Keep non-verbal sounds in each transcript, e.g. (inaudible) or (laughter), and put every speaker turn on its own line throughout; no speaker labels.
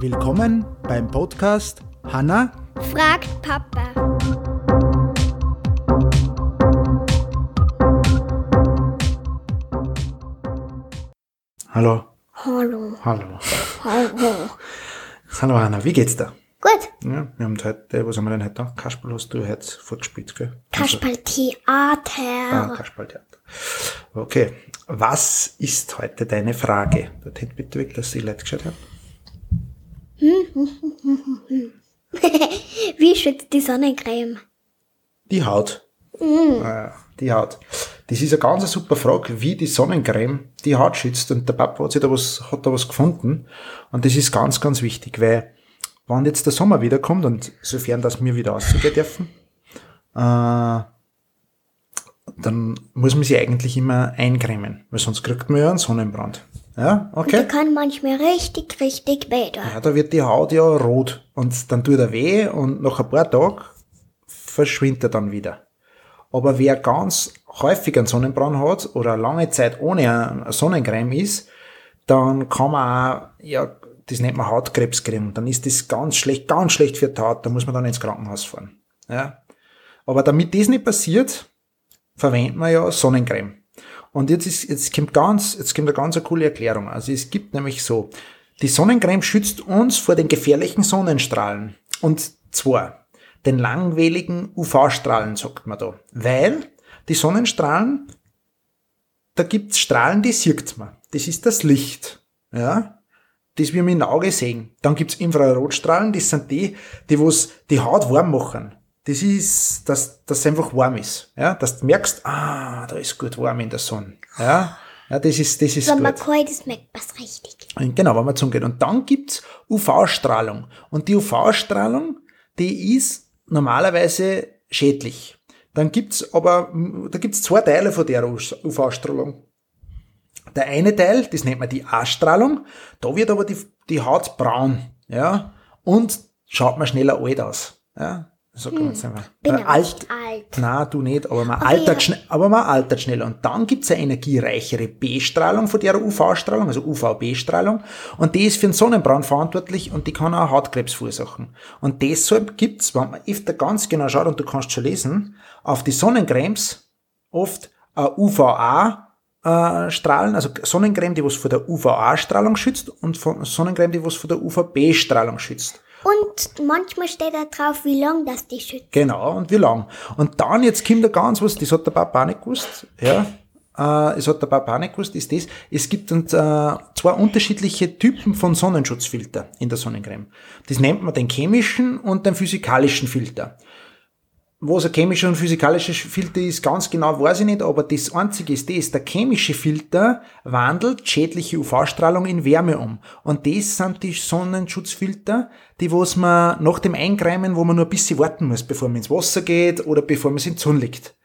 Willkommen beim Podcast Hanna
fragt Papa.
Hallo.
Hallo.
Hallo.
Hallo.
Hallo Hanna, wie geht's dir?
Gut.
Ja, wir haben heute, was haben wir denn heute da? Kasperl hast du heute vorgespielt, gell? Also, ah,
Kasperltheater.
Kasperltheater. Okay. Was ist heute deine Frage? Dorthin bitte weg, dass die Leute geschaut haben. (laughs)
Wie schützt die Sonnencreme?
Die Haut. Ah, die Haut. Das ist eine ganz super Frage, wie die Sonnencreme die Haut schützt. Und der Papa hat sich da was, hat da was gefunden. Und das ist ganz, ganz wichtig, weil, wenn jetzt der Sommer wiederkommt und sofern das wir wieder rausgehen dürfen, äh, dann muss man sich eigentlich immer eincremen, weil sonst kriegt man ja einen Sonnenbrand. Ja, okay?
kann manchmal richtig, richtig weh tun.
Ja, da wird die Haut ja rot und dann tut er weh und nach ein paar Tagen verschwindet er dann wieder. Aber wer ganz häufig einen Sonnenbrand hat oder lange Zeit ohne eine Sonnencreme ist, dann kann man auch, ja, das nennt man Hautkrebs kriegen. Dann ist das ganz schlecht, ganz schlecht für die Haut. Da muss man dann ins Krankenhaus fahren. Ja. Aber damit das nicht passiert, verwendet man ja Sonnencreme. Und jetzt ist, jetzt kommt ganz, jetzt kommt eine ganz eine coole Erklärung. Also es gibt nämlich so, die Sonnencreme schützt uns vor den gefährlichen Sonnenstrahlen. Und zwar den langwelligen UV-Strahlen, sagt man da. Weil die Sonnenstrahlen, da gibt's Strahlen, die sieht man. Das ist das Licht. Ja. Das wir mit dem Auge sehen. Dann gibt's Infrarotstrahlen, das sind die, die was die Haut warm machen. Das ist, dass das einfach warm ist. Ja, dass du merkst, ah, da ist gut warm in der Sonne. Ja, ja das ist, das ist
Wenn
gut.
man kalt ist, merkt man es richtig.
Genau, wenn man zugeht. Und dann gibt's UV-Strahlung. Und die UV-Strahlung, die ist normalerweise schädlich. Dann gibt's aber, da gibt's zwei Teile von der UV-Strahlung. Der eine Teil, das nennt man die A-Strahlung, da wird aber die, die Haut braun, ja, und schaut man schneller alt aus, ja. Sag hm, jetzt einmal.
Bin ja
alt,
alt.
na, du nicht, aber man
Aber
altert
ja.
schnell, aber man altert schneller. Und dann gibt's eine energiereichere B-Strahlung von der UV-Strahlung, also UVB-Strahlung. Und die ist für den Sonnenbrand verantwortlich und die kann auch Hautkrebs verursachen. Und deshalb gibt's, wenn man öfter ganz genau schaut, und du kannst schon lesen, auf die Sonnencremes oft äh, UVA äh, Strahlen, also Sonnencreme, die was vor der UVA-Strahlung schützt und von Sonnencreme, die was vor der UVB-Strahlung schützt.
Und manchmal steht da drauf, wie lang das die schützt.
Genau, und wie lang. Und dann, jetzt kommt da ganz was, das hat der Papa nicht gewusst, ja, äh, es hat der Papa nicht gewusst, ist das, es gibt dann, äh, zwei unterschiedliche Typen von Sonnenschutzfilter in der Sonnencreme. Das nennt man den chemischen und den physikalischen Filter. Was ein chemischer und physikalischer Filter ist, ganz genau weiß ich nicht, aber das einzige ist das, der chemische Filter wandelt schädliche UV-Strahlung in Wärme um. Und das sind die Sonnenschutzfilter, die was man nach dem Eincremen, wo man nur ein bisschen warten muss, bevor man ins Wasser geht oder bevor man es in die Sonne legt.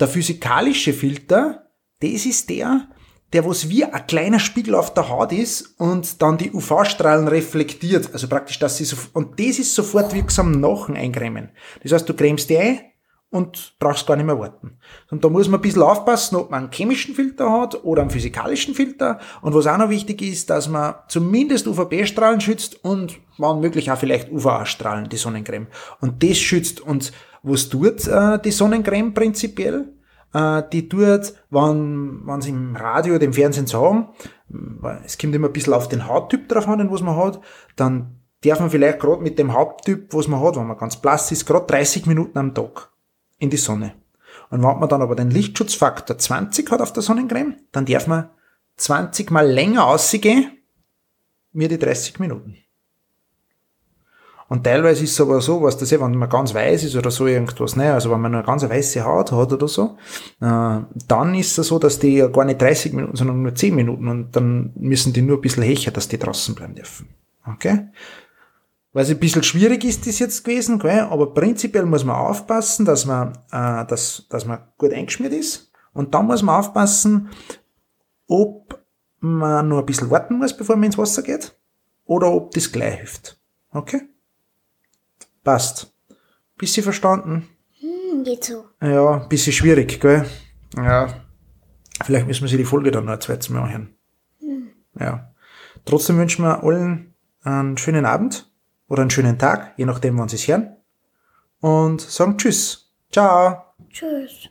Der physikalische Filter, das ist der, der was wie ein kleiner Spiegel auf der Haut ist und dann die UV-Strahlen reflektiert. Also praktisch, dass sie so, und das ist sofort wirksam nach dem Eincremen. Das heißt, du cremst die ein und brauchst gar nicht mehr warten. Und da muss man ein bisschen aufpassen, ob man einen chemischen Filter hat oder einen physikalischen Filter. Und was auch noch wichtig ist, dass man zumindest UVB-Strahlen schützt und wann möglich auch vielleicht UVA-Strahlen, die Sonnencreme. Und das schützt. Und was tut äh, die Sonnencreme prinzipiell? Äh, die tut, wenn, wenn sie im Radio oder im Fernsehen sagen, es kommt immer ein bisschen auf den Hauttyp drauf an, den was man hat, dann darf man vielleicht gerade mit dem Hauttyp, was man hat, wenn man ganz blass ist, gerade 30 Minuten am Tag in die Sonne. Und wenn man dann aber den Lichtschutzfaktor 20 hat auf der Sonnencreme, dann darf man 20 mal länger ausgehen, wie die 30 Minuten. Und teilweise ist es aber so, was das eh, wenn man ganz weiß ist oder so irgendwas, ne, also wenn man eine ganz weiße Haut hat oder so, äh, dann ist es so, dass die ja gar nicht 30 Minuten, sondern nur 10 Minuten und dann müssen die nur ein bisschen hecher, dass die draußen bleiben dürfen. Okay? Es ein bisschen schwierig ist, das jetzt gewesen, gell? aber prinzipiell muss man aufpassen, dass man, äh, dass, dass man gut eingeschmiert ist. Und dann muss man aufpassen, ob man nur ein bisschen warten muss, bevor man ins Wasser geht, oder ob das gleich hilft. Okay? Passt. Bisschen verstanden?
Hm, geht so.
Ja, bisschen schwierig, gell? Ja. Vielleicht müssen wir sich die Folge dann noch ein zweites Mal anhören. Ja. Trotzdem wünschen wir allen einen schönen Abend oder einen schönen Tag, je nachdem, wann sie es hören. Und sagen Tschüss. Ciao.
Tschüss.